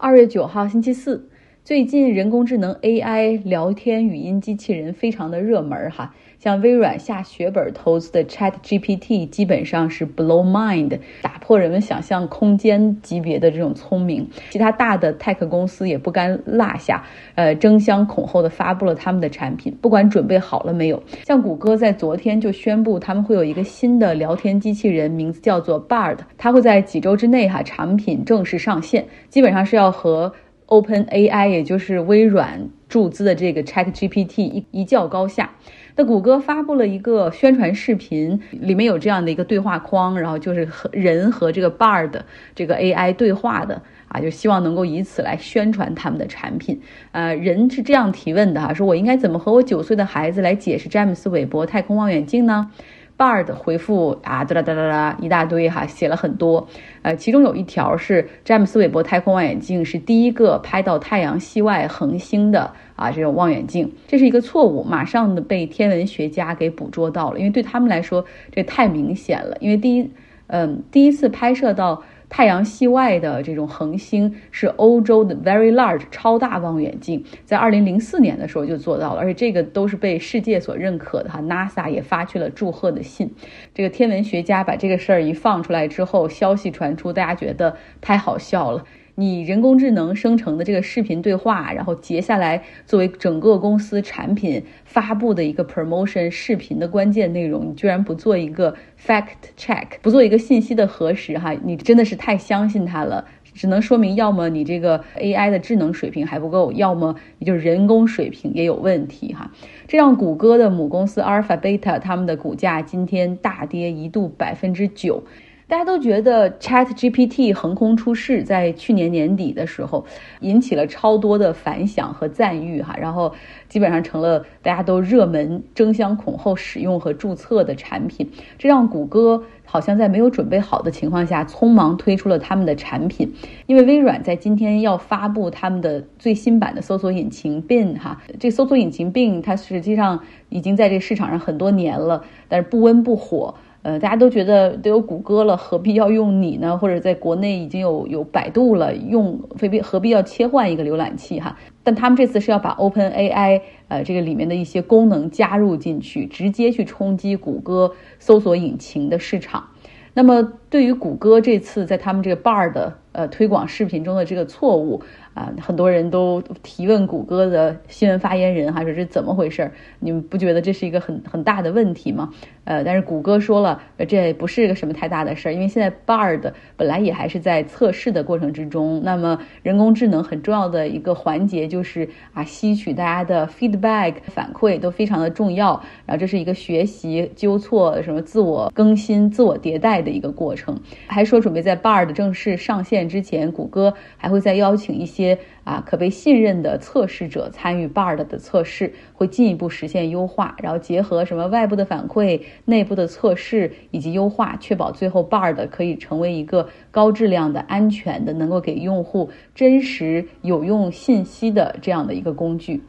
二月九号，星期四。最近人工智能 AI 聊天语音机器人非常的热门哈，像微软下血本投资的 Chat GPT 基本上是 blow mind，打破人们想象空间级别的这种聪明。其他大的 tech 公司也不甘落下，呃，争相恐后的发布了他们的产品，不管准备好了没有。像谷歌在昨天就宣布他们会有一个新的聊天机器人，名字叫做 Bard，它会在几周之内哈产品正式上线，基本上是要和。Open AI，也就是微软注资的这个 Chat GPT 一一较高下。那谷歌发布了一个宣传视频，里面有这样的一个对话框，然后就是和人和这个 Bard 这个 AI 对话的啊，就希望能够以此来宣传他们的产品。呃，人是这样提问的哈，说我应该怎么和我九岁的孩子来解释詹姆斯韦伯太空望远镜呢？Bard 回复啊，哒哒哒哒哒一大堆哈，写了很多。呃，其中有一条是詹姆斯韦伯太空望远镜是第一个拍到太阳系外恒星的啊，这种望远镜，这是一个错误，马上的被天文学家给捕捉到了，因为对他们来说这太明显了，因为第一，嗯，第一次拍摄到。太阳系外的这种恒星是欧洲的 Very Large 超大望远镜，在二零零四年的时候就做到了，而且这个都是被世界所认可的哈。NASA 也发去了祝贺的信。这个天文学家把这个事儿一放出来之后，消息传出，大家觉得太好笑了。你人工智能生成的这个视频对话，然后截下来作为整个公司产品发布的一个 promotion 视频的关键内容，你居然不做一个 fact check，不做一个信息的核实，哈，你真的是太相信它了，只能说明要么你这个 AI 的智能水平还不够，要么你就是人工水平也有问题，哈，这让谷歌的母公司阿尔法贝塔他们的股价今天大跌一度百分之九。大家都觉得 Chat GPT 横空出世，在去年年底的时候，引起了超多的反响和赞誉哈，然后基本上成了大家都热门、争相恐后使用和注册的产品。这让谷歌好像在没有准备好的情况下，匆忙推出了他们的产品。因为微软在今天要发布他们的最新版的搜索引擎 Bing 哈，这搜索引擎 Bing 它实际上已经在这市场上很多年了，但是不温不火。呃，大家都觉得都有谷歌了，何必要用你呢？或者在国内已经有有百度了，用非必何必要切换一个浏览器哈？但他们这次是要把 Open AI 呃这个里面的一些功能加入进去，直接去冲击谷歌搜索引擎的市场。那么对于谷歌这次在他们这个 Bar 的呃推广视频中的这个错误。啊，很多人都提问谷歌的新闻发言人，哈，说这怎么回事？你们不觉得这是一个很很大的问题吗？呃，但是谷歌说了，这不是个什么太大的事儿，因为现在 Bard 本来也还是在测试的过程之中。那么人工智能很重要的一个环节就是啊，吸取大家的 feedback 反馈都非常的重要。然后这是一个学习、纠错、什么自我更新、自我迭代的一个过程。还说准备在 Bard 正式上线之前，谷歌还会再邀请一些。啊，可被信任的测试者参与 Bard 的测试，会进一步实现优化，然后结合什么外部的反馈、内部的测试以及优化，确保最后 Bard 可以成为一个高质量的、安全的，能够给用户真实有用信息的这样的一个工具。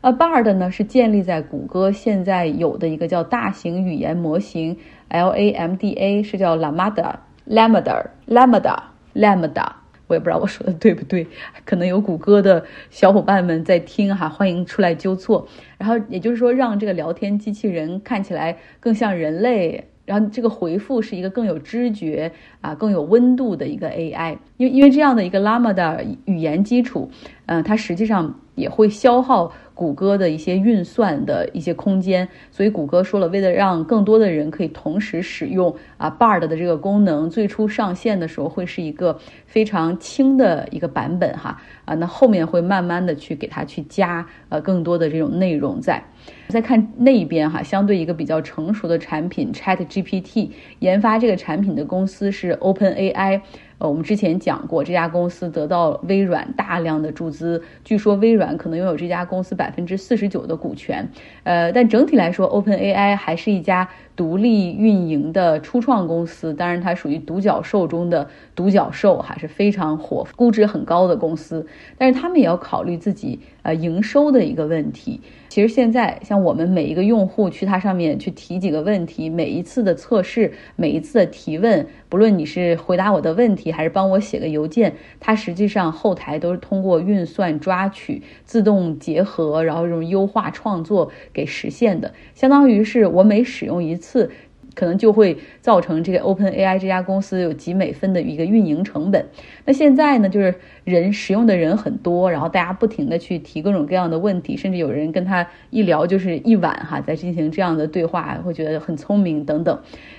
呃，Bard 呢是建立在谷歌现在有的一个叫大型语言模型 LaMDA，是叫 Lambda，Lambda，Lambda，Lambda。我也不知道我说的对不对，可能有谷歌的小伙伴们在听哈，欢迎出来纠错。然后也就是说，让这个聊天机器人看起来更像人类，然后这个回复是一个更有知觉啊、更有温度的一个 AI。因为因为这样的一个 LAMDA 语言基础，嗯，它实际上也会消耗。谷歌的一些运算的一些空间，所以谷歌说了，为了让更多的人可以同时使用啊 Bard 的这个功能，最初上线的时候会是一个非常轻的一个版本哈啊，那后面会慢慢的去给它去加呃更多的这种内容在。再看那一边哈，相对一个比较成熟的产品 Chat GPT，研发这个产品的公司是 Open AI。呃，我们之前讲过，这家公司得到微软大量的注资，据说微软可能拥有这家公司百分之四十九的股权。呃，但整体来说，Open AI 还是一家独立运营的初创公司，当然它属于独角兽中的独角兽，还是非常火、估值很高的公司。但是他们也要考虑自己呃营收的一个问题。其实现在像我们每一个用户去它上面去提几个问题，每一次的测试，每一次的提问，不论你是回答我的问题。还是帮我写个邮件，它实际上后台都是通过运算、抓取、自动结合，然后这种优化创作给实现的。相当于是我每使用一次。可能就会造成这个 Open AI 这家公司有几美分的一个运营成本。那现在呢，就是人使用的人很多，然后大家不停的去提各种各样的问题，甚至有人跟他一聊就是一晚哈，在进行这样的对话，会觉得很聪明等等。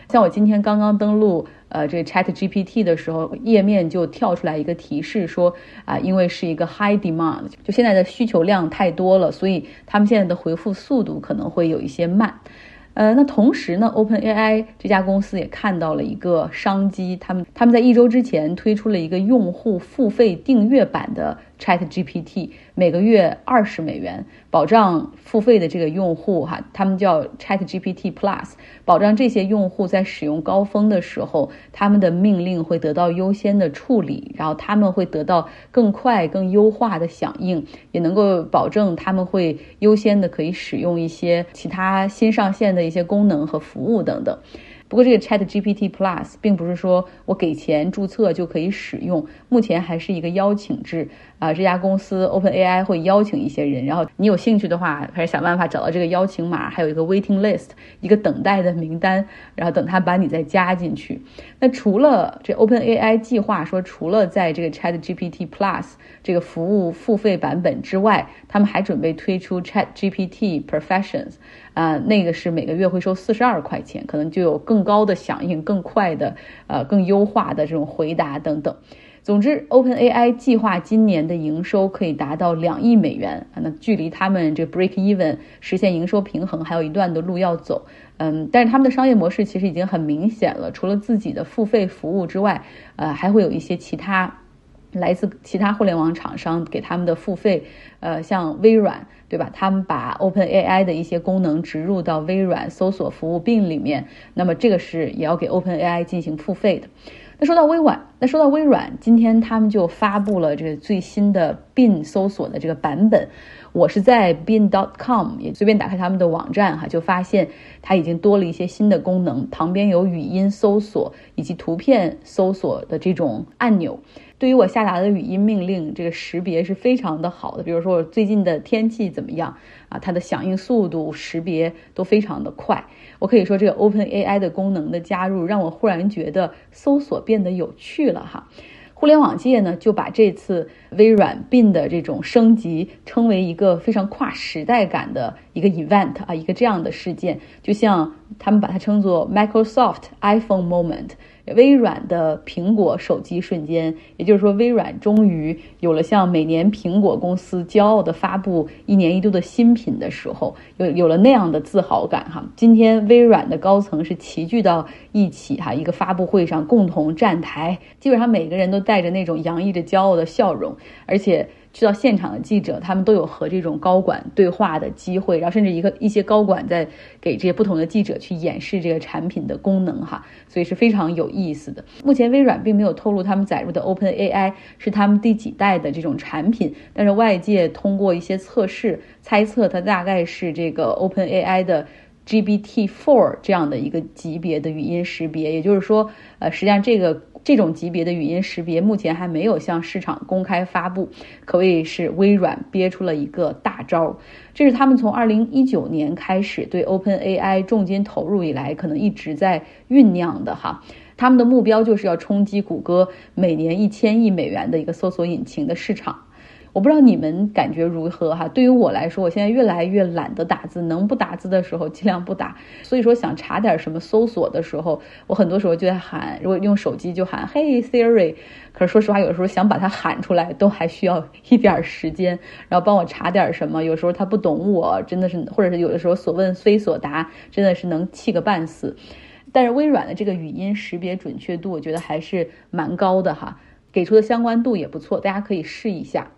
像我今天刚刚登录呃这 Chat GPT 的时候，页面就跳出来一个提示说啊，因为是一个 high demand，就现在的需求量太多了，所以他们现在的回复速度可能会有一些慢。呃，那同时呢，Open AI 这家公司也看到了一个商机，他们他们在一周之前推出了一个用户付费订阅版的。Chat GPT 每个月二十美元，保障付费的这个用户哈，他们叫 Chat GPT Plus，保障这些用户在使用高峰的时候，他们的命令会得到优先的处理，然后他们会得到更快、更优化的响应，也能够保证他们会优先的可以使用一些其他新上线的一些功能和服务等等。不过，这个 Chat GPT Plus 并不是说我给钱注册就可以使用，目前还是一个邀请制啊。这家公司 Open AI 会邀请一些人，然后你有兴趣的话，还是想办法找到这个邀请码，还有一个 waiting list，一个等待的名单，然后等他把你再加进去。那除了这 Open AI 计划说，除了在这个 Chat GPT Plus 这个服务付费版本之外，他们还准备推出 Chat GPT Professions。啊，那个是每个月会收四十二块钱，可能就有更高的响应、更快的、呃更优化的这种回答等等。总之，Open AI 计划今年的营收可以达到两亿美元啊，那距离他们这 break even 实现营收平衡还有一段的路要走。嗯，但是他们的商业模式其实已经很明显了，除了自己的付费服务之外，呃，还会有一些其他。来自其他互联网厂商给他们的付费，呃，像微软，对吧？他们把 Open AI 的一些功能植入到微软搜索服务 Bing 里面，那么这个是也要给 Open AI 进行付费的。那说到微软，那说到微软，今天他们就发布了这个最新的 Bin 搜索的这个版本。我是在 Bing.com 也随便打开他们的网站哈，就发现它已经多了一些新的功能，旁边有语音搜索以及图片搜索的这种按钮。对于我下达的语音命令，这个识别是非常的好的。比如说我最近的天气怎么样啊？它的响应速度、识别都非常的快。我可以说，这个 Open AI 的功能的加入，让我忽然觉得搜索变得有趣了哈。互联网界呢，就把这次微软 Bing 的这种升级称为一个非常跨时代感的一个 event 啊，一个这样的事件，就像他们把它称作 Microsoft iPhone Moment。微软的苹果手机瞬间，也就是说，微软终于有了像每年苹果公司骄傲的发布一年一度的新品的时候，有有了那样的自豪感哈。今天微软的高层是齐聚到一起哈，一个发布会上共同站台，基本上每个人都带着那种洋溢着骄傲的笑容，而且。去到现场的记者，他们都有和这种高管对话的机会，然后甚至一个一些高管在给这些不同的记者去演示这个产品的功能哈，所以是非常有意思的。目前微软并没有透露他们载入的 Open AI 是他们第几代的这种产品，但是外界通过一些测试猜测，它大概是这个 Open AI 的 GPT4 这样的一个级别的语音识别，也就是说，呃，实际上这个。这种级别的语音识别目前还没有向市场公开发布，可谓是微软憋出了一个大招。这是他们从二零一九年开始对 Open AI 重金投入以来，可能一直在酝酿的哈。他们的目标就是要冲击谷歌每年一千亿美元的一个搜索引擎的市场。我不知道你们感觉如何哈？对于我来说，我现在越来越懒得打字，能不打字的时候尽量不打。所以说，想查点什么搜索的时候，我很多时候就在喊，如果用手机就喊“嘿 Siri”。可是说实话，有时候想把它喊出来，都还需要一点时间。然后帮我查点什么，有时候他不懂我，真的是，或者是有的时候所问非所答，真的是能气个半死。但是微软的这个语音识别准确度，我觉得还是蛮高的哈，给出的相关度也不错，大家可以试一下。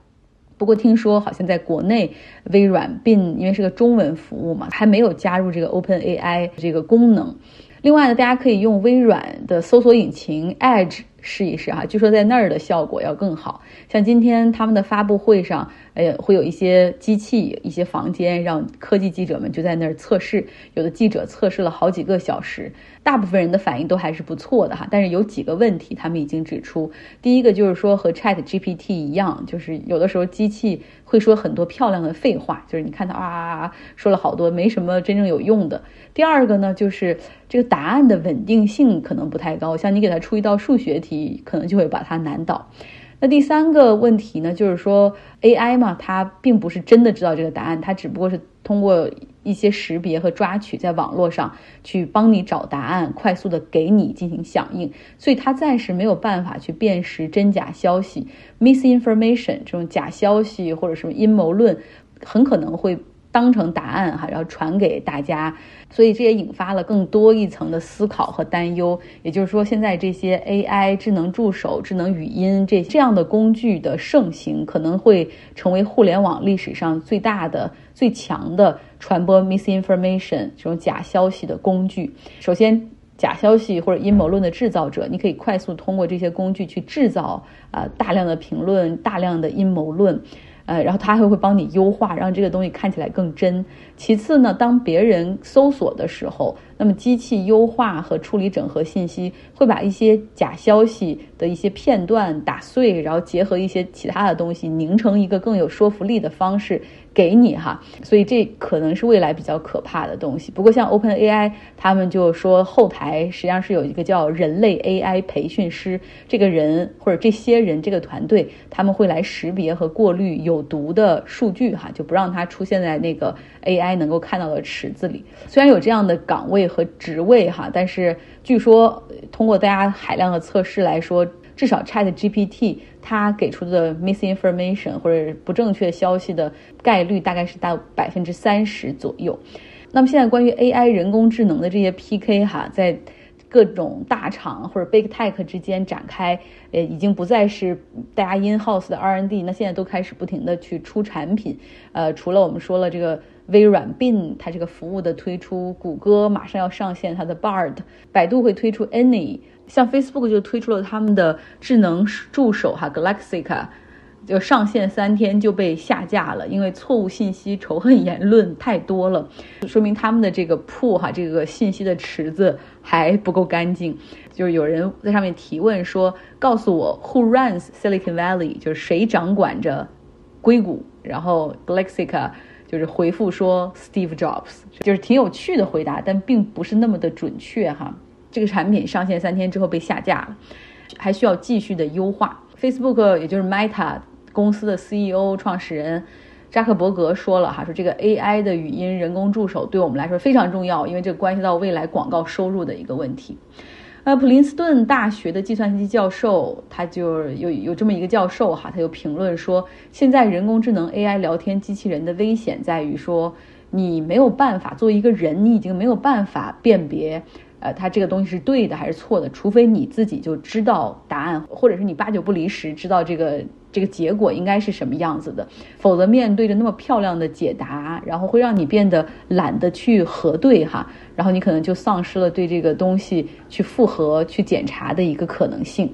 不过听说好像在国内，微软并因为是个中文服务嘛，还没有加入这个 Open AI 这个功能。另外呢，大家可以用微软的搜索引擎 Edge 试一试哈，据说在那儿的效果要更好。像今天他们的发布会上，呃，会有一些机器、一些房间，让科技记者们就在那儿测试。有的记者测试了好几个小时，大部分人的反应都还是不错的哈。但是有几个问题，他们已经指出。第一个就是说和 Chat GPT 一样，就是有的时候机器会说很多漂亮的废话，就是你看它啊说了好多没什么真正有用的。第二个呢，就是这个答案的稳定性可能不太高，像你给它出一道数学题，可能就会把它难倒。那第三个问题呢，就是说 AI 嘛，它并不是真的知道这个答案，它只不过是通过一些识别和抓取，在网络上去帮你找答案，快速的给你进行响应，所以它暂时没有办法去辨识真假消息，misinformation 这种假消息或者什么阴谋论，很可能会。当成答案哈，然后传给大家，所以这也引发了更多一层的思考和担忧。也就是说，现在这些 AI 智能助手、智能语音这这样的工具的盛行，可能会成为互联网历史上最大的、最强的传播 misinformation 这种假消息的工具。首先，假消息或者阴谋论的制造者，你可以快速通过这些工具去制造啊大量的评论、大量的阴谋论。呃，然后它还会帮你优化，让这个东西看起来更真。其次呢，当别人搜索的时候，那么机器优化和处理整合信息，会把一些假消息的一些片段打碎，然后结合一些其他的东西，凝成一个更有说服力的方式。给你哈，所以这可能是未来比较可怕的东西。不过像 Open AI，他们就说后台实际上是有一个叫人类 AI 培训师，这个人或者这些人这个团队，他们会来识别和过滤有毒的数据哈，就不让它出现在那个 AI 能够看到的池子里。虽然有这样的岗位和职位哈，但是据说通过大家海量的测试来说。至少 Chat GPT 它给出的 misinformation 或者不正确消息的概率大概是到百分之三十左右。那么现在关于 AI 人工智能的这些 PK 哈，在各种大厂或者 Big Tech 之间展开，呃，已经不再是大家 in house 的 R&D，那现在都开始不停的去出产品。呃，除了我们说了这个微软 Bin 它这个服务的推出，谷歌马上要上线它的 Bard，百度会推出 Any。像 Facebook 就推出了他们的智能助手哈，Galaxica，就上线三天就被下架了，因为错误信息、仇恨言论太多了，说明他们的这个铺哈，这个信息的池子还不够干净。就是有人在上面提问说：“告诉我，Who runs Silicon Valley？就是谁掌管着硅谷？”然后 Galaxica 就是回复说：“Steve Jobs。”就是挺有趣的回答，但并不是那么的准确哈。这个产品上线三天之后被下架了，还需要继续的优化。Facebook 也就是 Meta 公司的 CEO 创始人扎克伯格说了哈，说这个 AI 的语音人工助手对我们来说非常重要，因为这关系到未来广告收入的一个问题。呃，普林斯顿大学的计算机教授他就有有这么一个教授哈，他就评论说，现在人工智能 AI 聊天机器人的危险在于说，你没有办法做一个人，你已经没有办法辨别。呃，它这个东西是对的还是错的？除非你自己就知道答案，或者是你八九不离十知道这个这个结果应该是什么样子的，否则面对着那么漂亮的解答，然后会让你变得懒得去核对哈，然后你可能就丧失了对这个东西去复核、去检查的一个可能性。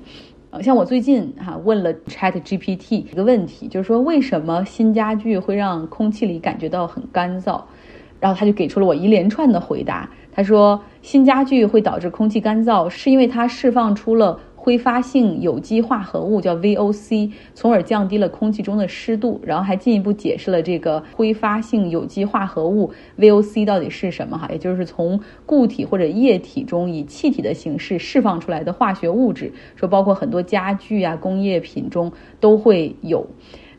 呃，像我最近哈问了 Chat GPT 一个问题，就是说为什么新家具会让空气里感觉到很干燥？然后他就给出了我一连串的回答。他说，新家具会导致空气干燥，是因为它释放出了挥发性有机化合物，叫 VOC，从而降低了空气中的湿度。然后还进一步解释了这个挥发性有机化合物 VOC 到底是什么哈，也就是从固体或者液体中以气体的形式释放出来的化学物质，说包括很多家具啊、工业品中都会有。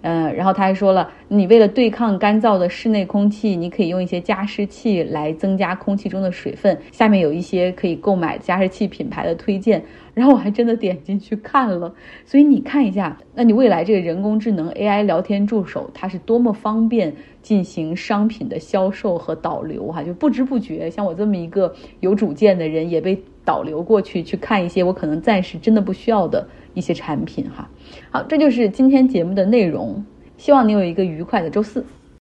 嗯，然后他还说了，你为了对抗干燥的室内空气，你可以用一些加湿器来增加空气中的水分。下面有一些可以购买加湿器品牌的推荐，然后我还真的点进去看了。所以你看一下，那你未来这个人工智能 AI 聊天助手，它是多么方便进行商品的销售和导流哈，就不知不觉，像我这么一个有主见的人，也被导流过去去看一些我可能暂时真的不需要的。一些产品哈，好，这就是今天节目的内容。希望你有一个愉快的周四。